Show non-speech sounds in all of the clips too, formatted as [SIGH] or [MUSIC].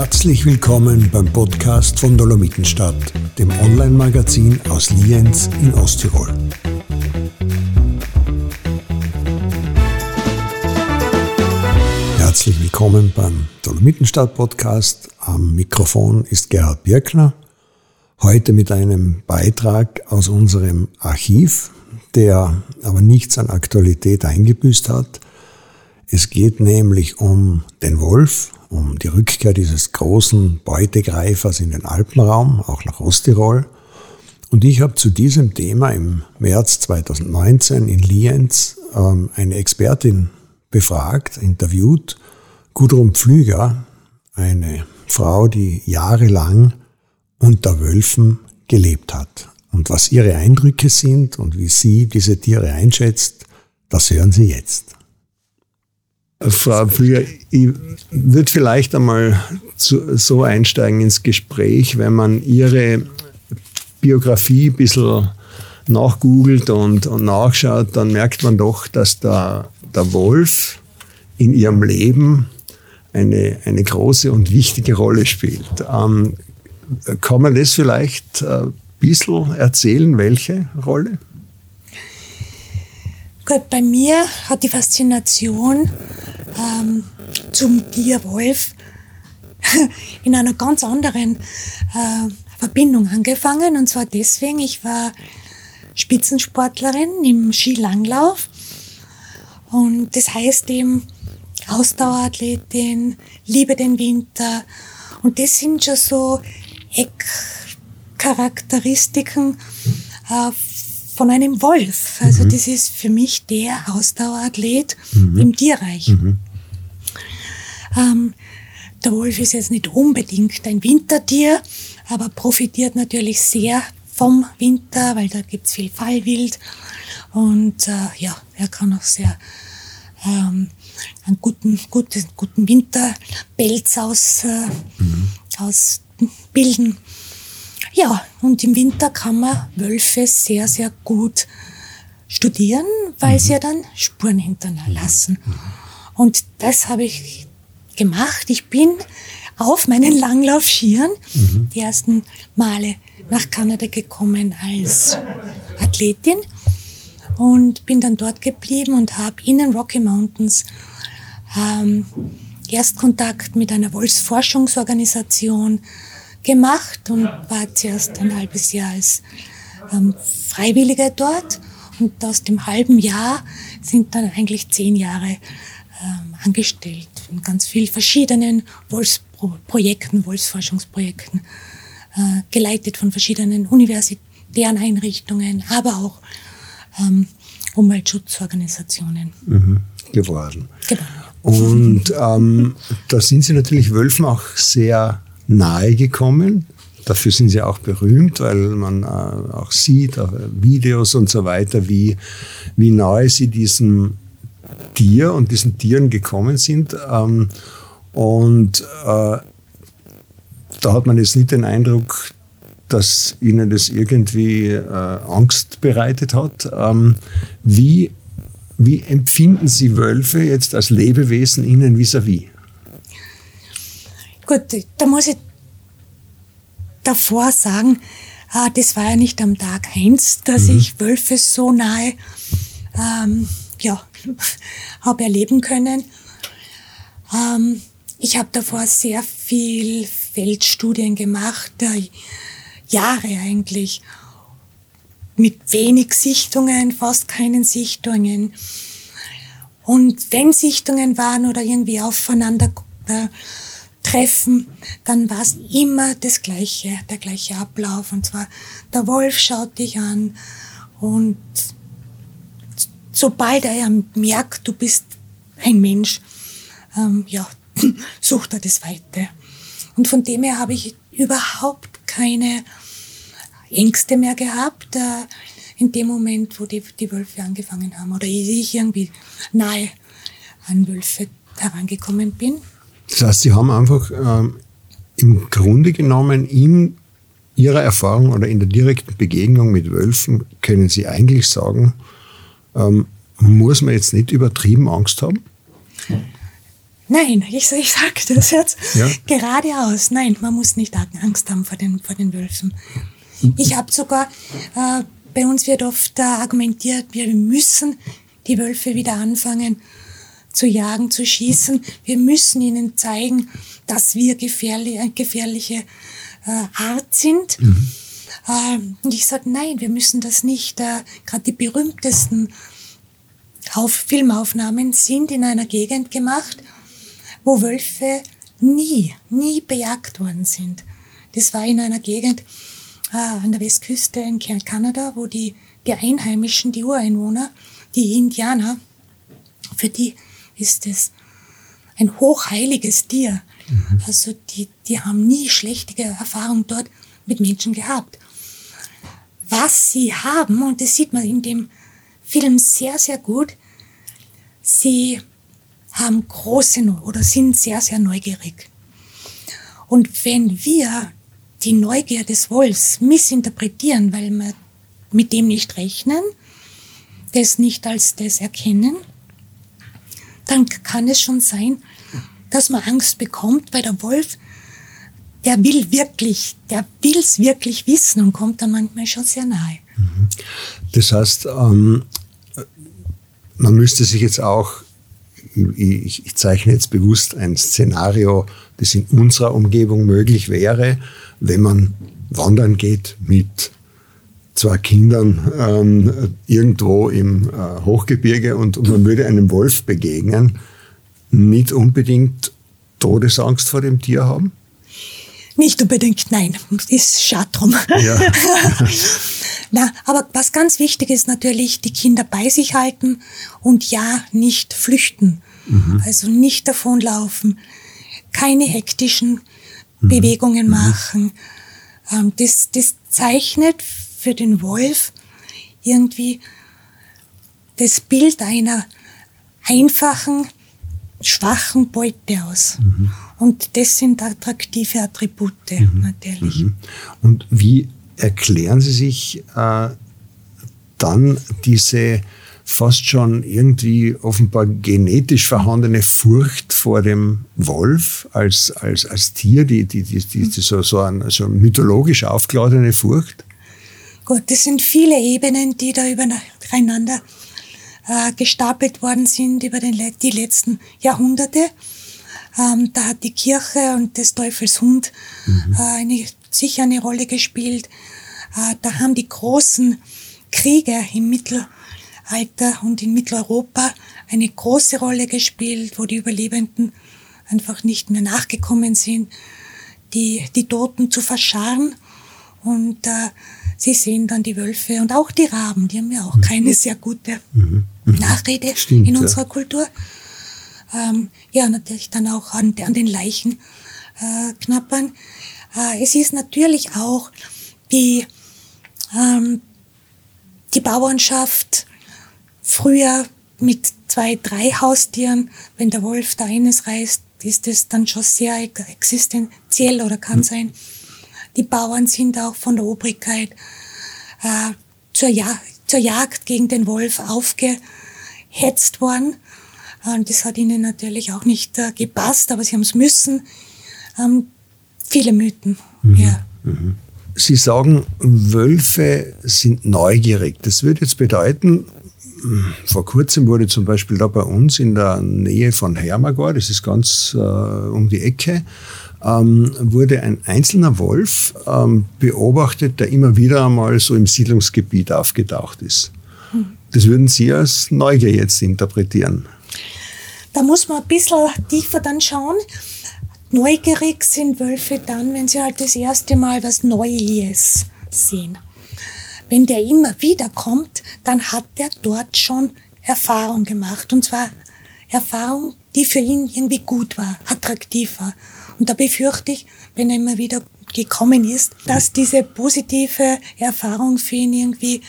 Herzlich willkommen beim Podcast von Dolomitenstadt, dem Online-Magazin aus Lienz in Osttirol. Herzlich willkommen beim Dolomitenstadt Podcast. Am Mikrofon ist Gerhard Birkner. Heute mit einem Beitrag aus unserem Archiv, der aber nichts an Aktualität eingebüßt hat. Es geht nämlich um den Wolf, um die Rückkehr dieses großen Beutegreifers in den Alpenraum, auch nach Osttirol. Und ich habe zu diesem Thema im März 2019 in Lienz ähm, eine Expertin befragt, interviewt, Gudrun Pflüger, eine Frau, die jahrelang unter Wölfen gelebt hat. Und was ihre Eindrücke sind und wie sie diese Tiere einschätzt, das hören Sie jetzt. Frau Pflüger, ich würde vielleicht einmal zu, so einsteigen ins Gespräch, wenn man Ihre Biografie ein bisschen nachgoogelt und, und nachschaut, dann merkt man doch, dass der, der Wolf in ihrem Leben eine, eine große und wichtige Rolle spielt. Ähm, kann man das vielleicht ein bisschen erzählen, welche Rolle? Gut, bei mir hat die Faszination ähm, zum Tierwolf [LAUGHS] in einer ganz anderen äh, Verbindung angefangen. Und zwar deswegen, ich war Spitzensportlerin im Skilanglauf. Und das heißt eben Ausdauerathletin, liebe den Winter. Und das sind schon so Eckcharakteristiken äh, von einem Wolf. Also mhm. das ist für mich der Ausdauerathlet mhm. im Tierreich. Mhm. Ähm, der Wolf ist jetzt nicht unbedingt ein Wintertier, aber profitiert natürlich sehr vom Winter, weil da gibt's viel Fallwild. Und äh, ja, er kann auch sehr ähm, einen guten, guten, guten Winterpelz aus, äh, mhm. ausbilden. Ja, und im Winter kann man Wölfe sehr, sehr gut studieren, weil mhm. sie ja dann Spuren hinterlassen. Mhm. Und das habe ich gemacht. Ich bin auf meinen Langlaufschieren mhm. die ersten Male nach Kanada gekommen als Athletin und bin dann dort geblieben und habe in den Rocky Mountains ähm, Erstkontakt mit einer Wolfsforschungsorganisation gemacht und war zuerst ein halbes Jahr als ähm, Freiwillige dort und aus dem halben Jahr sind dann eigentlich zehn Jahre ähm, angestellt in ganz vielen verschiedenen Wolfsprojekten, Wolfsforschungsprojekten, äh, geleitet von verschiedenen universitären Einrichtungen, aber auch ähm, Umweltschutzorganisationen. Mhm, geworden. Genau. Und ähm, da sind Sie natürlich Wölfen auch sehr nahe gekommen. Dafür sind sie auch berühmt, weil man äh, auch sieht, auch Videos und so weiter, wie, wie nahe sie diesem Tier und diesen Tieren gekommen sind. Ähm, und äh, da hat man jetzt nicht den Eindruck, dass ihnen das irgendwie äh, Angst bereitet hat. Ähm, wie, wie empfinden Sie Wölfe jetzt als Lebewesen Ihnen vis-à-vis? -vis? Gut, da muss ich davor sagen, äh, das war ja nicht am Tag eins, dass mhm. ich Wölfe so nahe ähm, ja, habe erleben können. Ähm, ich habe davor sehr viel Feldstudien gemacht, äh, Jahre eigentlich, mit wenig Sichtungen, fast keinen Sichtungen. Und wenn Sichtungen waren oder irgendwie aufeinander äh, treffen, dann war es immer das gleiche, der gleiche Ablauf. Und zwar, der Wolf schaut dich an und sobald er merkt, du bist ein Mensch, ähm, ja, [LAUGHS] sucht er das Weite. Und von dem her habe ich überhaupt keine Ängste mehr gehabt, äh, in dem Moment, wo die, die Wölfe angefangen haben oder ich irgendwie nahe an Wölfe herangekommen bin. Das heißt, Sie haben einfach ähm, im Grunde genommen in Ihrer Erfahrung oder in der direkten Begegnung mit Wölfen, können Sie eigentlich sagen, ähm, muss man jetzt nicht übertrieben Angst haben? Nein, ich, ich sage das jetzt ja. geradeaus. Nein, man muss nicht Angst haben vor den, vor den Wölfen. Ich habe sogar, äh, bei uns wird oft äh, argumentiert, wir müssen die Wölfe wieder anfangen zu jagen, zu schießen. Wir müssen ihnen zeigen, dass wir gefährlich, eine gefährliche äh, Art sind. Mhm. Äh, und ich sage, nein, wir müssen das nicht. Äh, Gerade die berühmtesten Filmaufnahmen sind in einer Gegend gemacht, wo Wölfe nie, nie bejagt worden sind. Das war in einer Gegend äh, an der Westküste in Kanada, wo die, die Einheimischen, die Ureinwohner, die Indianer, für die ist es ein hochheiliges Tier. Mhm. Also die, die haben nie schlechte Erfahrungen dort mit Menschen gehabt. Was sie haben, und das sieht man in dem Film sehr, sehr gut, sie haben große oder sind sehr, sehr neugierig. Und wenn wir die Neugier des Wolfs missinterpretieren, weil wir mit dem nicht rechnen, das nicht als das erkennen, dann kann es schon sein, dass man Angst bekommt, weil der Wolf, der will wirklich, der will es wirklich wissen und kommt dann manchmal schon sehr nahe. Mhm. Das heißt, ähm, man müsste sich jetzt auch ich, ich zeichne jetzt bewusst ein Szenario, das in unserer Umgebung möglich wäre, wenn man wandern geht mit zwei Kindern ähm, irgendwo im äh, Hochgebirge und, und, man würde einem Wolf begegnen, nicht unbedingt Todesangst vor dem Tier haben? Nicht unbedingt, nein. Ist schade drum. Ja. [LAUGHS] Na, aber was ganz wichtig ist natürlich, die Kinder bei sich halten und ja, nicht flüchten. Mhm. Also nicht davonlaufen, keine hektischen mhm. Bewegungen mhm. machen. Ähm, das, das zeichnet für den Wolf irgendwie das Bild einer einfachen, schwachen Beute aus. Mhm. Und das sind attraktive Attribute mhm. natürlich. Mhm. Und wie erklären Sie sich äh, dann diese fast schon irgendwie offenbar genetisch vorhandene Furcht vor dem Wolf als, als, als Tier, die, die, die, die, so, so, ein, so mythologisch aufgeladene Furcht? Gut, das sind viele Ebenen, die da übereinander äh, gestapelt worden sind über den, die letzten Jahrhunderte. Ähm, da hat die Kirche und des Teufels Hund mhm. äh, eine, sicher eine Rolle gespielt. Äh, da haben die großen Kriege im Mittelalter und in Mitteleuropa eine große Rolle gespielt, wo die Überlebenden einfach nicht mehr nachgekommen sind, die, die Toten zu verscharren. Und äh, sie sehen dann die Wölfe und auch die Raben, die haben ja auch keine sehr gute mhm. Mhm. Nachrede Stimmt, in unserer ja. Kultur ähm, ja, natürlich dann auch an, an den Leichen äh, knappern. Äh, es ist natürlich auch die, ähm, die Bauernschaft früher mit zwei, drei Haustieren, wenn der Wolf da eines reißt, ist es dann schon sehr existenziell oder kann mhm. sein. Die Bauern sind auch von der Obrigkeit äh, zur, ja zur Jagd gegen den Wolf aufgehetzt worden. Und das hat ihnen natürlich auch nicht äh, gepasst, aber sie haben es müssen. Ähm, viele Mythen. Mhm. Ja. Mhm. Sie sagen, Wölfe sind neugierig. Das würde jetzt bedeuten, vor kurzem wurde zum Beispiel da bei uns in der Nähe von Hermagor, das ist ganz äh, um die Ecke, ähm, wurde ein einzelner Wolf ähm, beobachtet, der immer wieder einmal so im Siedlungsgebiet aufgetaucht ist. Hm. Das würden Sie als Neugier jetzt interpretieren. Da muss man ein bisschen tiefer dann schauen. Neugierig sind Wölfe dann, wenn sie halt das erste Mal was Neues sehen. Wenn der immer wieder kommt, dann hat der dort schon Erfahrung gemacht. Und zwar Erfahrung, die für ihn irgendwie gut war, attraktiv war. Und da befürchte ich, wenn er immer wieder gekommen ist, dass diese positive Erfahrung für ihn irgendwie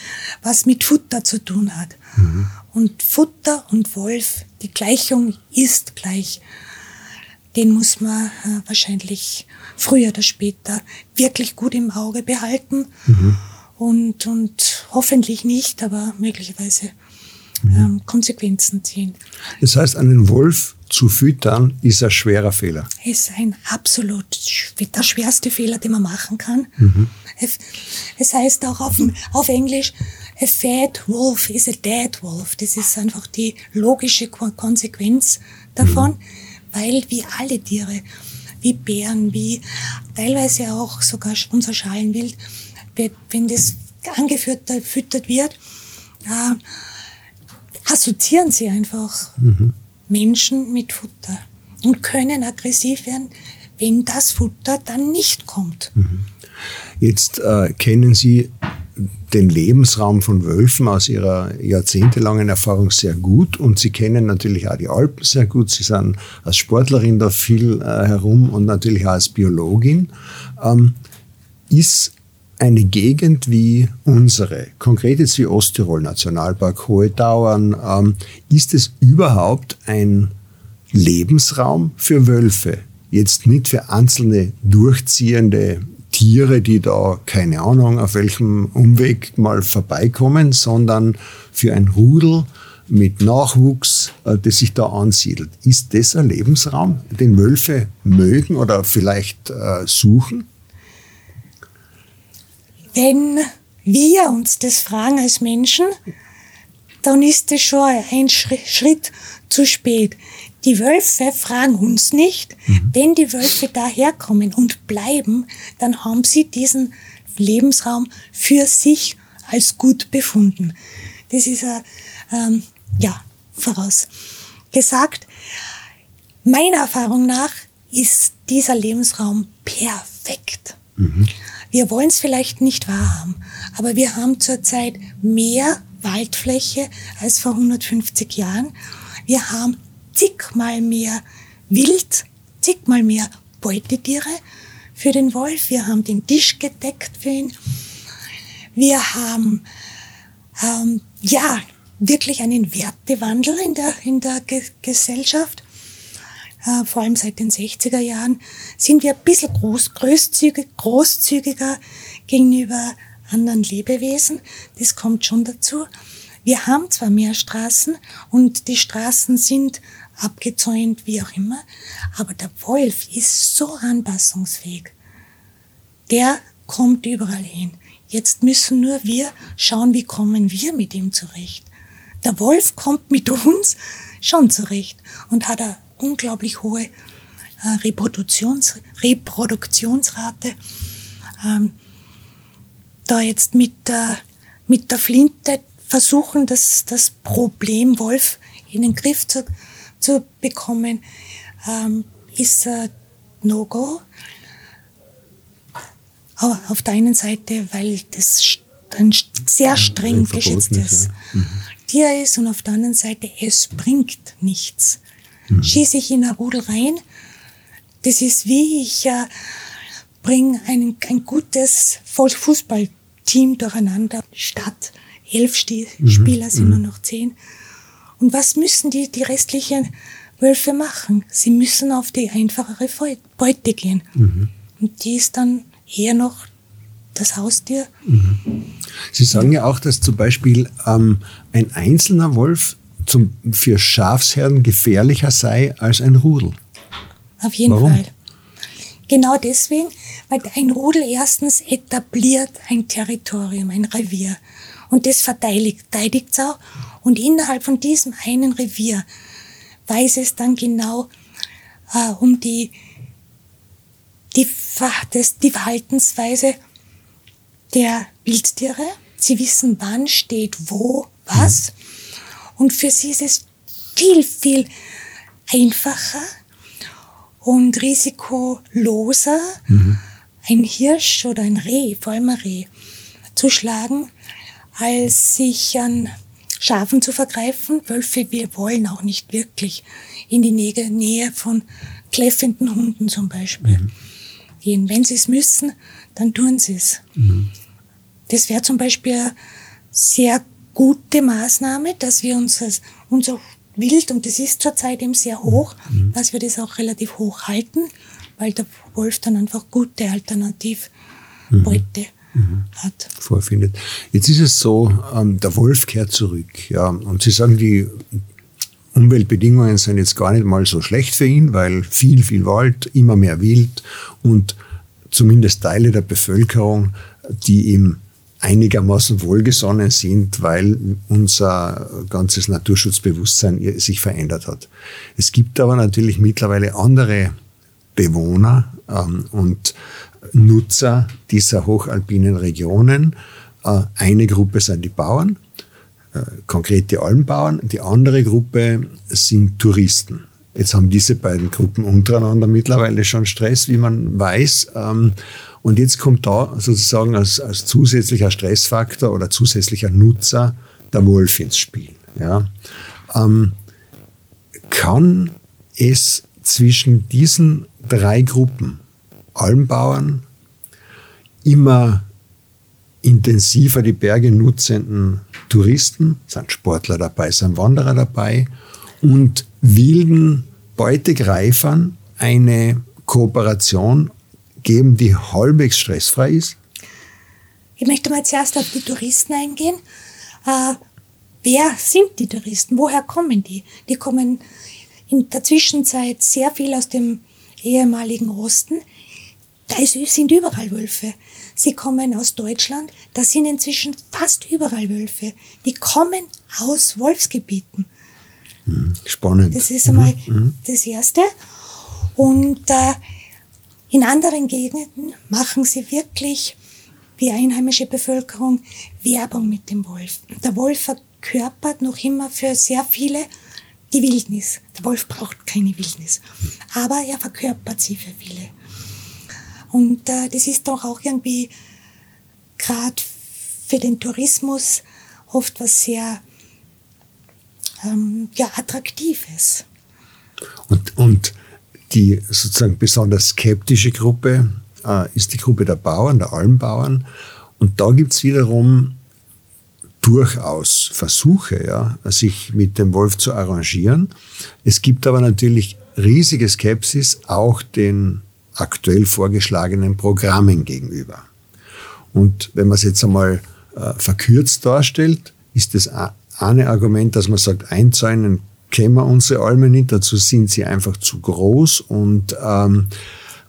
was mit Futter zu tun hat. Mhm. Und Futter und Wolf, die Gleichung ist gleich. Den muss man äh, wahrscheinlich früher oder später wirklich gut im Auge behalten mhm. und, und hoffentlich nicht, aber möglicherweise mhm. ähm, Konsequenzen ziehen. Das heißt, einen Wolf zu füttern, ist ein schwerer Fehler. Ist ein absolut der schwerste Fehler, den man machen kann. Mhm. Es heißt auch auf, auf Englisch, a fat wolf is a dead wolf. Das ist einfach die logische Konsequenz davon, mhm. Weil wie alle Tiere, wie Bären, wie teilweise auch sogar unser Schalenwild, wenn das angefüttert wird, äh, assoziieren sie einfach mhm. Menschen mit Futter und können aggressiv werden, wenn das Futter dann nicht kommt. Mhm. Jetzt äh, kennen Sie den Lebensraum von Wölfen aus ihrer jahrzehntelangen Erfahrung sehr gut und sie kennen natürlich auch die Alpen sehr gut. Sie sind als Sportlerin da viel äh, herum und natürlich auch als Biologin. Ähm, ist eine Gegend wie unsere, konkret jetzt wie Osttirol, Nationalpark, Hohe Tauern, ähm, ist es überhaupt ein Lebensraum für Wölfe? Jetzt nicht für einzelne durchziehende Tiere, die da, keine Ahnung, auf welchem Umweg mal vorbeikommen, sondern für ein Rudel mit Nachwuchs, äh, das sich da ansiedelt. Ist das ein Lebensraum, den Wölfe mögen oder vielleicht äh, suchen? Wenn wir uns das fragen als Menschen, dann ist es schon ein Schritt zu spät. Die Wölfe fragen uns nicht. Mhm. Wenn die Wölfe daherkommen und bleiben, dann haben sie diesen Lebensraum für sich als gut befunden. Das ist äh, ähm, ja vorausgesagt. Meiner Erfahrung nach ist dieser Lebensraum perfekt. Mhm. Wir wollen es vielleicht nicht wahrhaben, aber wir haben zurzeit mehr Waldfläche als vor 150 Jahren. Wir haben zigmal mehr Wild, zigmal mehr Beutetiere für den Wolf. Wir haben den Tisch gedeckt für ihn. Wir haben ähm, ja wirklich einen Wertewandel in der, in der Ge Gesellschaft. Äh, vor allem seit den 60er Jahren sind wir ein bisschen groß, großzügig, großzügiger gegenüber anderen Lebewesen. Das kommt schon dazu. Wir haben zwar mehr Straßen und die Straßen sind abgezäunt, wie auch immer. Aber der Wolf ist so anpassungsfähig. Der kommt überall hin. Jetzt müssen nur wir schauen, wie kommen wir mit ihm zurecht. Der Wolf kommt mit uns schon zurecht und hat eine unglaublich hohe äh, Reproduktions Reproduktionsrate. Ähm, da jetzt mit der, mit der Flinte versuchen, das, das Problem Wolf in den Griff zu zu bekommen, ähm, ist ein No-Go. Auf der einen Seite, weil das ein sehr streng geschätztes mhm. Tier ist und auf der anderen Seite, es bringt nichts. Mhm. Schieße ich in ein Rudel rein, das ist wie ich äh, bringe ein, ein gutes Fußballteam durcheinander, statt elf mhm. Spieler sind nur noch zehn. Und was müssen die, die restlichen Wölfe machen? Sie müssen auf die einfachere Beute gehen. Mhm. Und die ist dann eher noch das Haustier. Mhm. Sie sagen ja auch, dass zum Beispiel ähm, ein einzelner Wolf zum, für Schafsherden gefährlicher sei als ein Rudel. Auf jeden Warum? Fall. Genau deswegen, weil ein Rudel erstens etabliert ein Territorium, ein Revier. Und das verteidigt, verteidigt es auch. Und innerhalb von diesem einen Revier weiß es dann genau äh, um die, die, das, die Verhaltensweise der Wildtiere. Sie wissen, wann steht wo was. Und für sie ist es viel, viel einfacher und risikoloser, mhm. ein Hirsch oder ein Reh, vor allem ein Reh, zu schlagen, als sich an Schafen zu vergreifen. Wölfe, wir wollen auch nicht wirklich in die Nähe von kläffenden Hunden zum Beispiel mhm. gehen. Wenn sie es müssen, dann tun sie es. Mhm. Das wäre zum Beispiel eine sehr gute Maßnahme, dass wir unser, unser Wild, und das ist zurzeit eben sehr hoch, mhm. dass wir das auch relativ hoch halten, weil der Wolf dann einfach gute Alternativbeute mhm hat. Vorfindet. Jetzt ist es so, ähm, der Wolf kehrt zurück. Ja, und Sie sagen, die Umweltbedingungen sind jetzt gar nicht mal so schlecht für ihn, weil viel, viel Wald, immer mehr Wild und zumindest Teile der Bevölkerung, die ihm einigermaßen wohlgesonnen sind, weil unser ganzes Naturschutzbewusstsein sich verändert hat. Es gibt aber natürlich mittlerweile andere Bewohner ähm, und Nutzer dieser hochalpinen Regionen. Äh, eine Gruppe sind die Bauern, äh, konkrete Almbauern. Die andere Gruppe sind Touristen. Jetzt haben diese beiden Gruppen untereinander mittlerweile schon Stress, wie man weiß. Ähm, und jetzt kommt da sozusagen als, als zusätzlicher Stressfaktor oder zusätzlicher Nutzer der Wolf ins Spiel. Ja. Ähm, kann es zwischen diesen drei Gruppen, Almbauern, immer intensiver die Berge nutzenden Touristen, sind Sportler dabei, sind Wanderer dabei und wilden Beutegreifern eine Kooperation geben, die halbwegs stressfrei ist? Ich möchte mal zuerst auf die Touristen eingehen. Äh, wer sind die Touristen? Woher kommen die? Die kommen in der Zwischenzeit sehr viel aus dem ehemaligen Osten. Da sind überall Wölfe. Sie kommen aus Deutschland, da sind inzwischen fast überall Wölfe. Die kommen aus Wolfsgebieten. Hm, spannend. Das ist einmal mhm. mhm. das Erste. Und äh, in anderen Gegenden machen sie wirklich, die einheimische Bevölkerung, Werbung mit dem Wolf. Der Wolf verkörpert noch immer für sehr viele die Wildnis. Der Wolf braucht keine Wildnis, aber er verkörpert sie für viele. Und äh, das ist doch auch irgendwie gerade für den Tourismus oft was sehr ähm, ja, Attraktives. Und, und die sozusagen besonders skeptische Gruppe äh, ist die Gruppe der Bauern, der Almbauern. Und da gibt es wiederum durchaus Versuche, ja, sich mit dem Wolf zu arrangieren. Es gibt aber natürlich riesige Skepsis auch den aktuell vorgeschlagenen Programmen gegenüber. Und wenn man es jetzt einmal äh, verkürzt darstellt, ist das eine Argument, dass man sagt, einzäunen kennen wir unsere Almen nicht, dazu sind sie einfach zu groß und, ähm,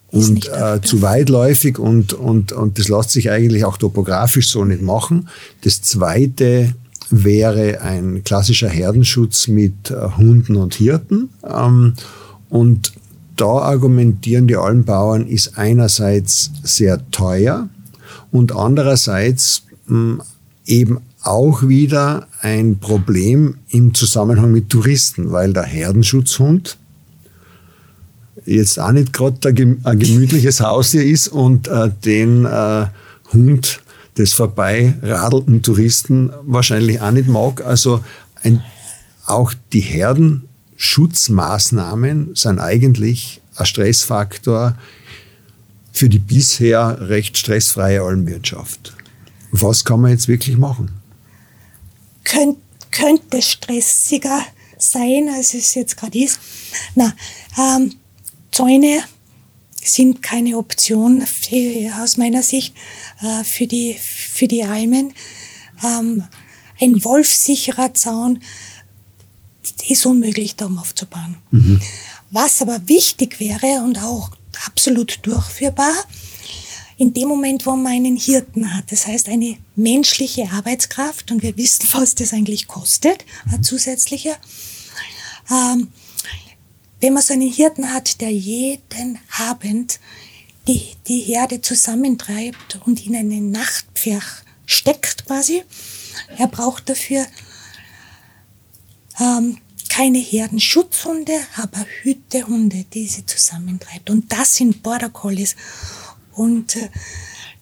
und äh, zu weitläufig und, und, und das lässt sich eigentlich auch topografisch so nicht machen. Das zweite wäre ein klassischer Herdenschutz mit äh, Hunden und Hirten. Ähm, und da argumentieren die Almbauern, ist einerseits sehr teuer und andererseits hm, eben auch wieder ein Problem im Zusammenhang mit Touristen, weil der Herdenschutzhund jetzt auch nicht gerade ein gemütliches Haustier ist und äh, den äh, Hund des vorbeiradelnden Touristen wahrscheinlich auch nicht mag. Also ein, auch die Herdenschutzmaßnahmen sind eigentlich ein Stressfaktor für die bisher recht stressfreie Almwirtschaft. Was kann man jetzt wirklich machen? könnt, könnte stressiger sein, als es jetzt gerade ist. Na, ähm, Zäune sind keine Option für, aus meiner Sicht äh, für, die, für die Almen. Ähm, ein wolfsicherer Zaun ist unmöglich, da aufzubauen. Mhm. Was aber wichtig wäre und auch absolut durchführbar, in dem Moment, wo man einen Hirten hat. Das heißt, eine menschliche Arbeitskraft und wir wissen, [LAUGHS] was das eigentlich kostet, ein zusätzlicher. Ähm, wenn man so einen Hirten hat, der jeden Abend die, die Herde zusammentreibt und in einen Nachtpferd steckt quasi, er braucht dafür ähm, keine Herdenschutzhunde, aber Hütehunde, die sie zusammentreibt. Und das sind Border Collies. Und äh,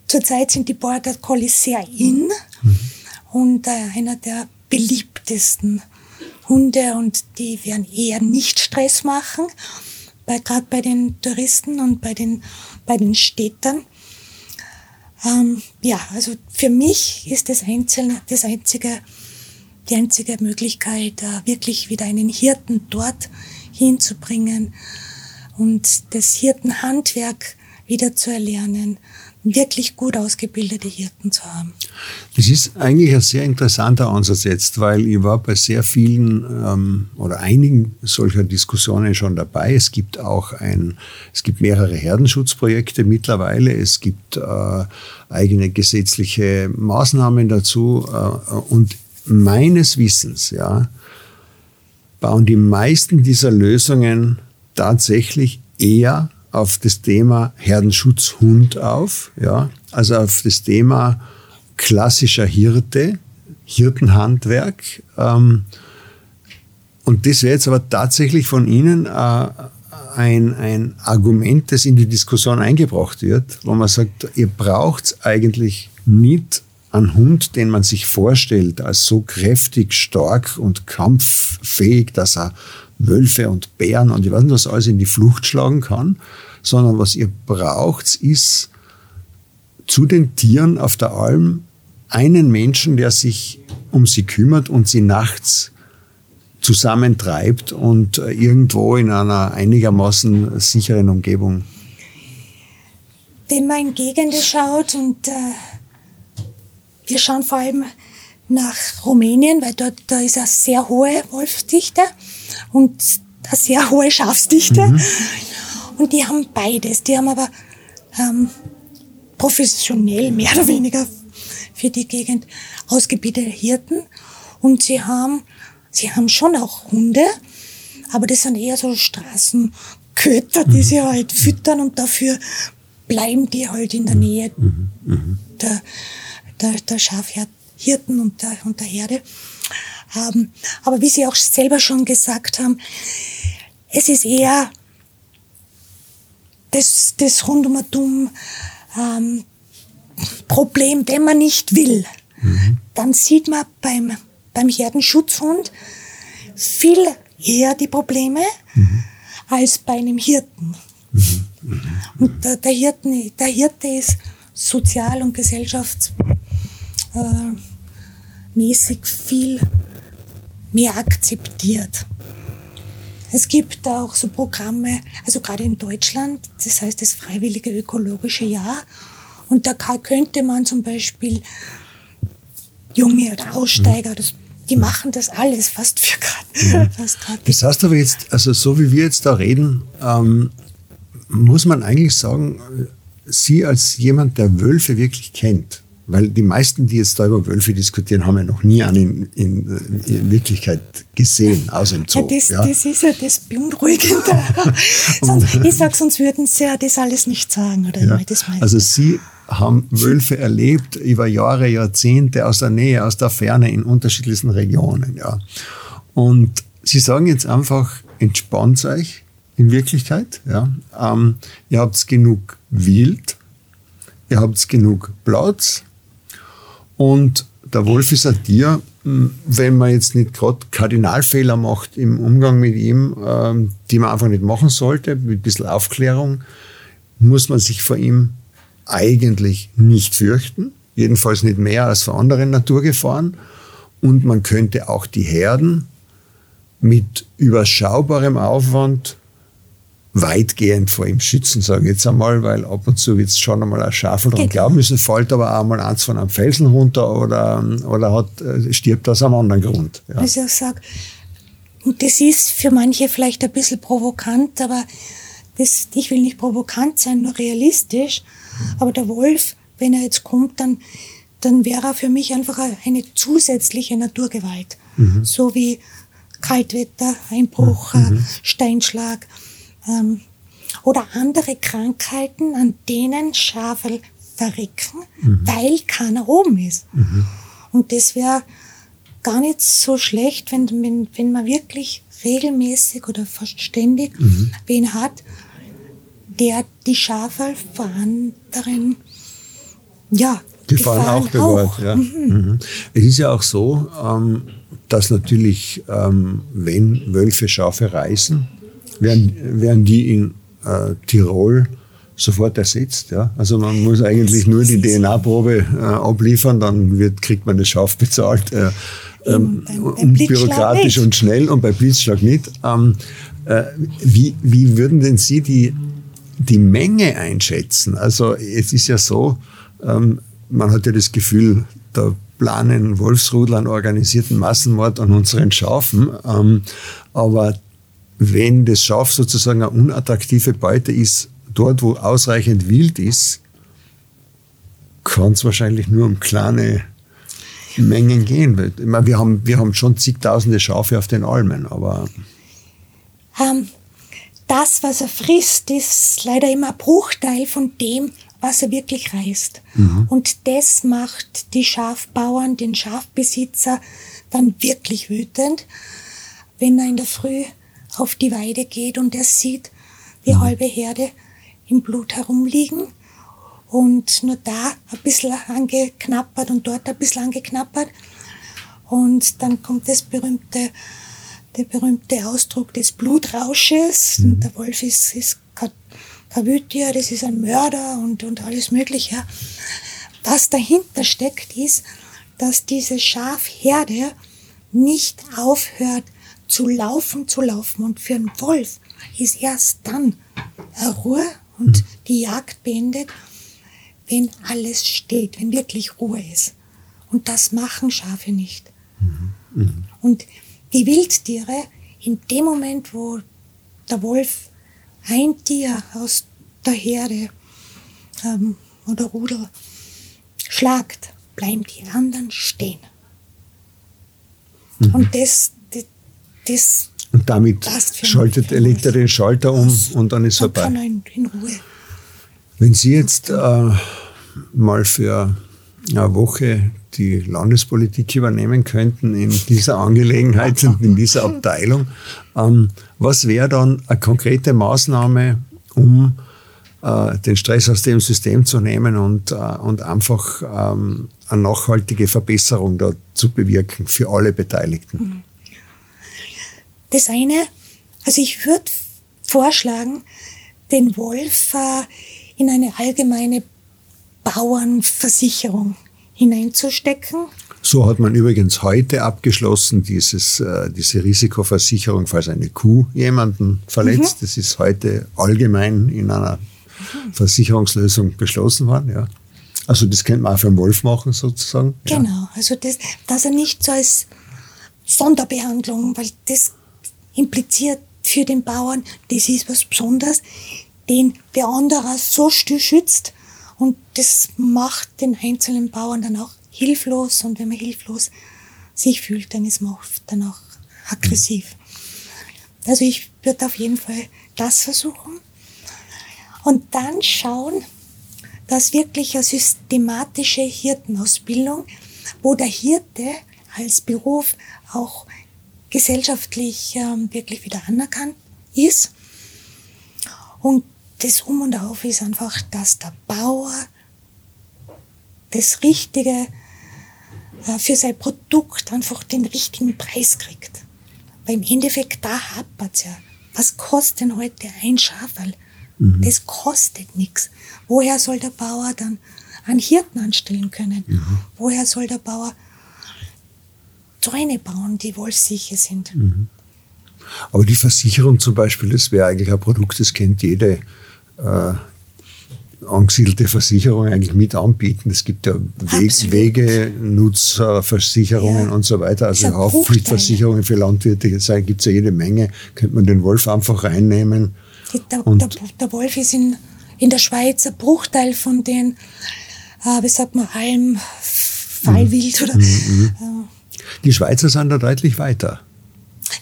zurzeit sind die Border Collies sehr in mhm. und äh, einer der beliebtesten Hunde und die werden eher nicht Stress machen, gerade bei den Touristen und bei den, bei den Städtern. Ähm, ja, also für mich ist das, Einzelne, das einzige, die einzige Möglichkeit, äh, wirklich wieder einen Hirten dort hinzubringen und das Hirtenhandwerk wieder zu erlernen, wirklich gut ausgebildete Hirten zu haben. Das ist eigentlich ein sehr interessanter Ansatz jetzt, weil ich war bei sehr vielen ähm, oder einigen solcher Diskussionen schon dabei. Es gibt auch ein, es gibt mehrere Herdenschutzprojekte mittlerweile. Es gibt äh, eigene gesetzliche Maßnahmen dazu äh, und meines Wissens, ja, bauen die meisten dieser Lösungen tatsächlich eher auf das Thema Herdenschutzhund auf, ja, also auf das Thema klassischer Hirte, Hirtenhandwerk. Ähm, und das wäre jetzt aber tatsächlich von Ihnen äh, ein, ein Argument, das in die Diskussion eingebracht wird, wo man sagt, ihr braucht eigentlich nicht einen Hund, den man sich vorstellt, als so kräftig, stark und kampffähig, dass er Wölfe und Bären und ich weiß nicht, was alles in die Flucht schlagen kann, sondern was ihr braucht, ist zu den Tieren auf der Alm einen Menschen, der sich um sie kümmert und sie nachts zusammentreibt und irgendwo in einer einigermaßen sicheren Umgebung. Wenn man in Gegenden schaut und äh, wir schauen vor allem nach Rumänien, weil dort da ist eine sehr hohe Wolfsdichte und eine sehr hohe Schafsdichte. Mhm. Und die haben beides. Die haben aber ähm, professionell, mehr oder weniger für die Gegend ausgebildete Hirten. Und sie haben, sie haben schon auch Hunde, aber das sind eher so Straßenköter, die mhm. sie halt füttern und dafür bleiben die halt in der. Nähe mhm. mhm. der, der, der Schafhirten und der, und der Herde. Ähm, aber wie Sie auch selber schon gesagt haben, es ist eher das, das Rundumatum ähm, Problem, wenn man nicht will. Mhm. Dann sieht man beim, beim Herdenschutzhund viel eher die Probleme mhm. als bei einem Hirten. Mhm. Und der, der, Hirten, der Hirte ist sozial und gesellschaftsmäßig äh, viel mehr akzeptiert. Es gibt auch so Programme, also gerade in Deutschland, das heißt das Freiwillige Ökologische Jahr. Und da könnte man zum Beispiel Junge oder Aussteiger, das, die machen das alles fast für gerade. Ja. [LAUGHS] Das heißt aber jetzt, also so wie wir jetzt da reden, ähm, muss man eigentlich sagen, Sie als jemand, der Wölfe wirklich kennt, weil die meisten, die jetzt da über Wölfe diskutieren, haben ja noch nie einen in, in, in Wirklichkeit gesehen, außer im Zoo. Ja, das, ja. das ist ja das Beunruhigende. [LAUGHS] ich sage, sonst würden sie ja das alles nicht sagen. Oder ja. das also Sie haben Wölfe erlebt über Jahre, Jahrzehnte aus der Nähe, aus der Ferne in unterschiedlichsten Regionen. Ja. Und Sie sagen jetzt einfach, entspannt euch in Wirklichkeit. Ja. Ähm, ihr habt genug Wild, ihr habt genug Platz, und der Wolf ist ein Tier, hm, wenn man jetzt nicht gerade Kardinalfehler macht im Umgang mit ihm, ähm, die man einfach nicht machen sollte, mit ein bisschen Aufklärung, muss man sich vor ihm eigentlich nicht fürchten. Jedenfalls nicht mehr als vor anderen Naturgefahren. Und man könnte auch die Herden mit überschaubarem Aufwand weitgehend vor ihm schützen, sage ich jetzt einmal, weil ab und zu wird es schon einmal ein Schafel dran glauben müssen, fällt aber auch mal eins von einem Felsen runter oder, oder hat, äh, stirbt aus einem anderen Grund. Ja. Also ich sage, und das ist für manche vielleicht ein bisschen provokant, aber das, ich will nicht provokant sein, nur realistisch. Aber der Wolf, wenn er jetzt kommt, dann, dann wäre er für mich einfach eine zusätzliche Naturgewalt. Mhm. So wie Kaltwetter, Einbruch, mhm. Steinschlag ähm, oder andere Krankheiten, an denen Schafe verrecken, mhm. weil keiner oben ist. Mhm. Und das wäre gar nicht so schlecht, wenn, wenn, wenn man wirklich regelmäßig oder fast ständig mhm. wen hat, der die Schafe vor anderen, ja, Gefahren, Gefahren auch bewahrt. Ja. Mhm. mhm. Es ist ja auch so, ähm, dass natürlich, ähm, wenn Wölfe Schafe reißen, werden, werden die in äh, Tirol sofort ersetzt. Ja? Also man muss eigentlich nur die DNA-Probe äh, abliefern, dann wird, kriegt man das Schaf bezahlt. Äh, ähm, unbürokratisch und schnell und bei Blitzschlag nicht. Ähm, äh, wie, wie würden denn Sie die die Menge einschätzen? Also es ist ja so, ähm, man hat ja das Gefühl, da planen Wolfsrudler einen organisierten Massenmord an unseren Schafen. Ähm, aber wenn das Schaf sozusagen eine unattraktive Beute ist, dort wo ausreichend Wild ist, kann es wahrscheinlich nur um kleine Mengen gehen. Ich meine, wir, haben, wir haben schon zigtausende Schafe auf den Almen, aber. Ähm, das, was er frisst, ist leider immer ein Bruchteil von dem, was er wirklich reißt. Mhm. Und das macht die Schafbauern, den Schafbesitzer dann wirklich wütend, wenn er in der Früh auf die Weide geht und er sieht die mhm. halbe Herde im Blut herumliegen und nur da ein bisschen angeknappert und dort ein bisschen angeknappert. Und dann kommt das berühmte, der berühmte Ausdruck des Blutrausches. Mhm. Und der Wolf ist, ist kein Wütier, das ist ein Mörder und, und alles Mögliche. Was dahinter steckt, ist, dass diese Schafherde nicht aufhört zu laufen, zu laufen. Und für einen Wolf ist erst dann Ruhe und mhm. die Jagd beendet, wenn alles steht, wenn wirklich Ruhe ist. Und das machen Schafe nicht. Mhm. Mhm. Und die Wildtiere, in dem Moment, wo der Wolf ein Tier aus der Herde ähm, oder Rudel schlagt, bleiben die anderen stehen. Mhm. Und das, das, das und damit schaltet, legt er den Schalter um und dann ist dann vorbei. Kann er in, in Ruhe. Wenn Sie jetzt äh, mal für eine Woche die Landespolitik übernehmen könnten in dieser Angelegenheit und in dieser Abteilung, ähm, was wäre dann eine konkrete Maßnahme, um äh, den Stress aus dem System zu nehmen und, äh, und einfach ähm, eine nachhaltige Verbesserung da zu bewirken für alle Beteiligten? Mhm. Das eine, also ich würde vorschlagen, den Wolf äh, in eine allgemeine Bauernversicherung hineinzustecken. So hat man übrigens heute abgeschlossen, dieses, äh, diese Risikoversicherung, falls eine Kuh jemanden verletzt. Mhm. Das ist heute allgemein in einer Versicherungslösung beschlossen worden. Ja. Also das könnte man auch für einen Wolf machen sozusagen. Genau, ja. also das, dass er nicht so als Sonderbehandlung, weil das impliziert für den Bauern, das ist was Besonderes, den der andere so schützt. Und das macht den einzelnen Bauern dann auch hilflos. Und wenn man hilflos sich fühlt, dann ist man oft dann auch aggressiv. Also ich würde auf jeden Fall das versuchen. Und dann schauen, dass wirklich eine systematische Hirtenausbildung, wo der Hirte als Beruf auch gesellschaftlich ähm, wirklich wieder anerkannt ist. Und das Um und Auf ist einfach, dass der Bauer das Richtige äh, für sein Produkt einfach den richtigen Preis kriegt. Weil im Endeffekt, da hapert es ja. Was kostet denn heute ein Schaferl? Mhm. Das kostet nichts. Woher soll der Bauer dann einen Hirten anstellen können? Mhm. Woher soll der Bauer Zäune bauen, die wolfsicher sind? Mhm. Aber die Versicherung zum Beispiel, das wäre eigentlich ein Produkt, das kennt jede äh, angesiedelte Versicherung eigentlich mit anbieten. Es gibt ja Weg, Wegenutzerversicherungen ja. und so weiter, also Haftpflichtversicherungen für Landwirte. Gibt es ja jede Menge. Könnte man den Wolf einfach reinnehmen. Der, der, der, Wolf ist in, in der Schweiz ein Bruchteil von den, äh, wie sagt man, Alm, Fallwild oder. Mhm. mhm. Äh, die Schweizer sind da deutlich weiter.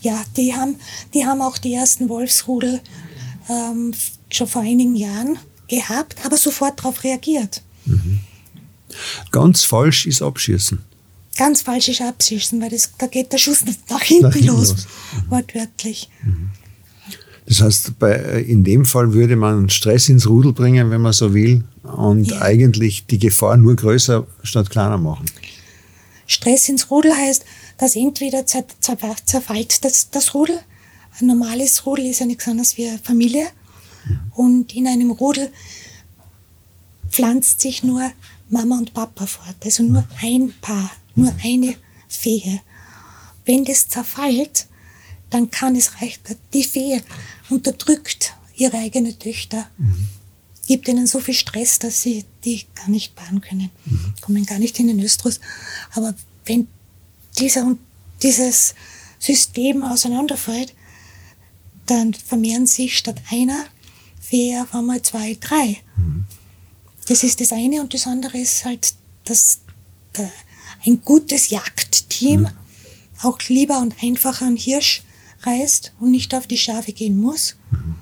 Ja, die haben, die haben auch die ersten Wolfsrudel ähm, schon vor einigen Jahren gehabt, aber sofort darauf reagiert. Mhm. Ganz falsch ist Abschießen. Ganz falsch ist Abschießen, weil das, da geht der Schuss nach hinten, nach hinten los, los. Mhm. wortwörtlich. Mhm. Das heißt, bei, in dem Fall würde man Stress ins Rudel bringen, wenn man so will, und ja. eigentlich die Gefahr nur größer statt kleiner machen. Stress ins Rudel heißt, dass entweder zerfällt das, das Rudel, ein normales Rudel ist ja nichts anderes wie eine Familie, und in einem Rudel pflanzt sich nur Mama und Papa fort, also nur ein Paar, nur eine Fee. Wenn das zerfällt, dann kann es reichen. Die Fee unterdrückt ihre eigenen Töchter. Mhm. Gibt ihnen so viel Stress, dass sie die gar nicht bauen können, mhm. kommen gar nicht in den Östrus. Aber wenn dieser, dieses System auseinanderfällt, dann vermehren sich statt einer Fee auf einmal zwei, drei. Mhm. Das ist das eine und das andere ist halt, dass der, ein gutes Jagdteam mhm. auch lieber und einfacher einen Hirsch reißt und nicht auf die Schafe gehen muss. Mhm.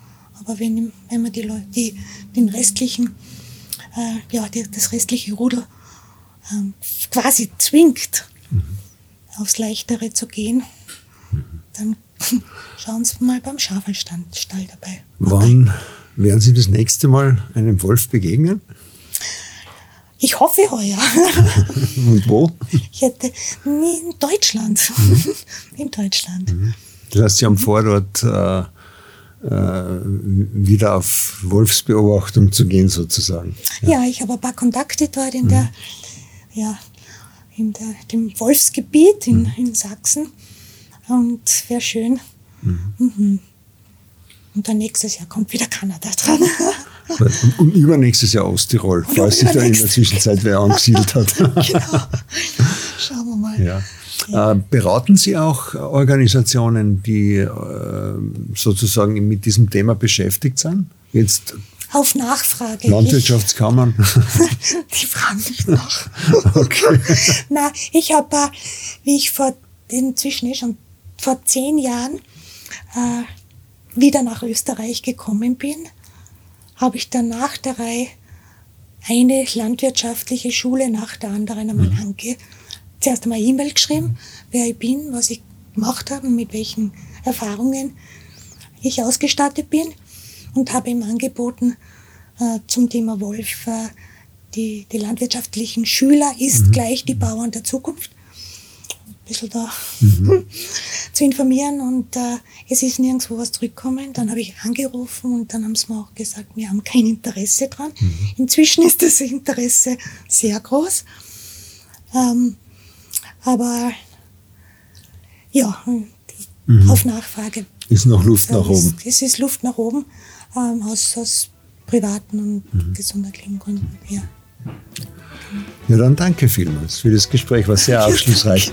Aber wenn, wenn man die Leute, die, den restlichen, äh, ja, die, das restliche Rudel ähm, quasi zwingt, mhm. aufs Leichtere zu gehen, mhm. dann [LAUGHS] schauen Sie mal beim Schafelstall dabei. Wann werden Sie das nächste Mal einem Wolf begegnen? Ich hoffe heuer. [LAUGHS] Und wo? Ich hätte in Deutschland. Mhm. [LAUGHS] In Deutschland. Mhm. Das heißt, Sie haben vor, dort äh, wieder auf Wolfsbeobachtung zu gehen, sozusagen. Ja, ja ich habe ein paar Kontakte dort in, mhm. der, ja, in der, dem Wolfsgebiet in, mhm. in Sachsen. Und wäre schön. Mhm. mhm. Und dann nächstes Jahr kommt wieder Kanada dran. [LAUGHS] Und, und übernächstes Jahr Osttirol, falls sich da in der Zwischenzeit wer angesiedelt hat. [LAUGHS] genau. Schauen wir mal. Ja. Ja. Äh, beraten Sie auch Organisationen, die äh, sozusagen mit diesem Thema beschäftigt sind? Jetzt auf Nachfrage. Landwirtschaftskammern? [LAUGHS] die fragen mich nach. [LAUGHS] Okay. Na, ich habe, äh, wie ich vor inzwischen eh schon vor zehn Jahren äh, wieder nach Österreich gekommen bin, habe ich dann nach der Reihe eine landwirtschaftliche Schule nach der anderen einmal mhm. ange. Zuerst einmal E-Mail geschrieben, wer ich bin, was ich gemacht habe, mit welchen Erfahrungen ich ausgestattet bin und habe ihm angeboten äh, zum Thema Wolf, äh, die, die landwirtschaftlichen Schüler ist mhm. gleich die Bauern der Zukunft bisschen da mhm. [LAUGHS] zu informieren und äh, es ist nirgendwo was zurückgekommen. Dann habe ich angerufen und dann haben sie mir auch gesagt, wir haben kein Interesse dran. Mhm. Inzwischen ist das Interesse sehr groß. Ähm, aber ja, mhm. auf Nachfrage. Ist noch Luft nach oben. Es ist Luft nach oben ähm, aus, aus privaten und mhm. gesundheitlichen Gründen. Ja. Ja, dann danke vielmals für das Gespräch, war sehr aufschlussreich.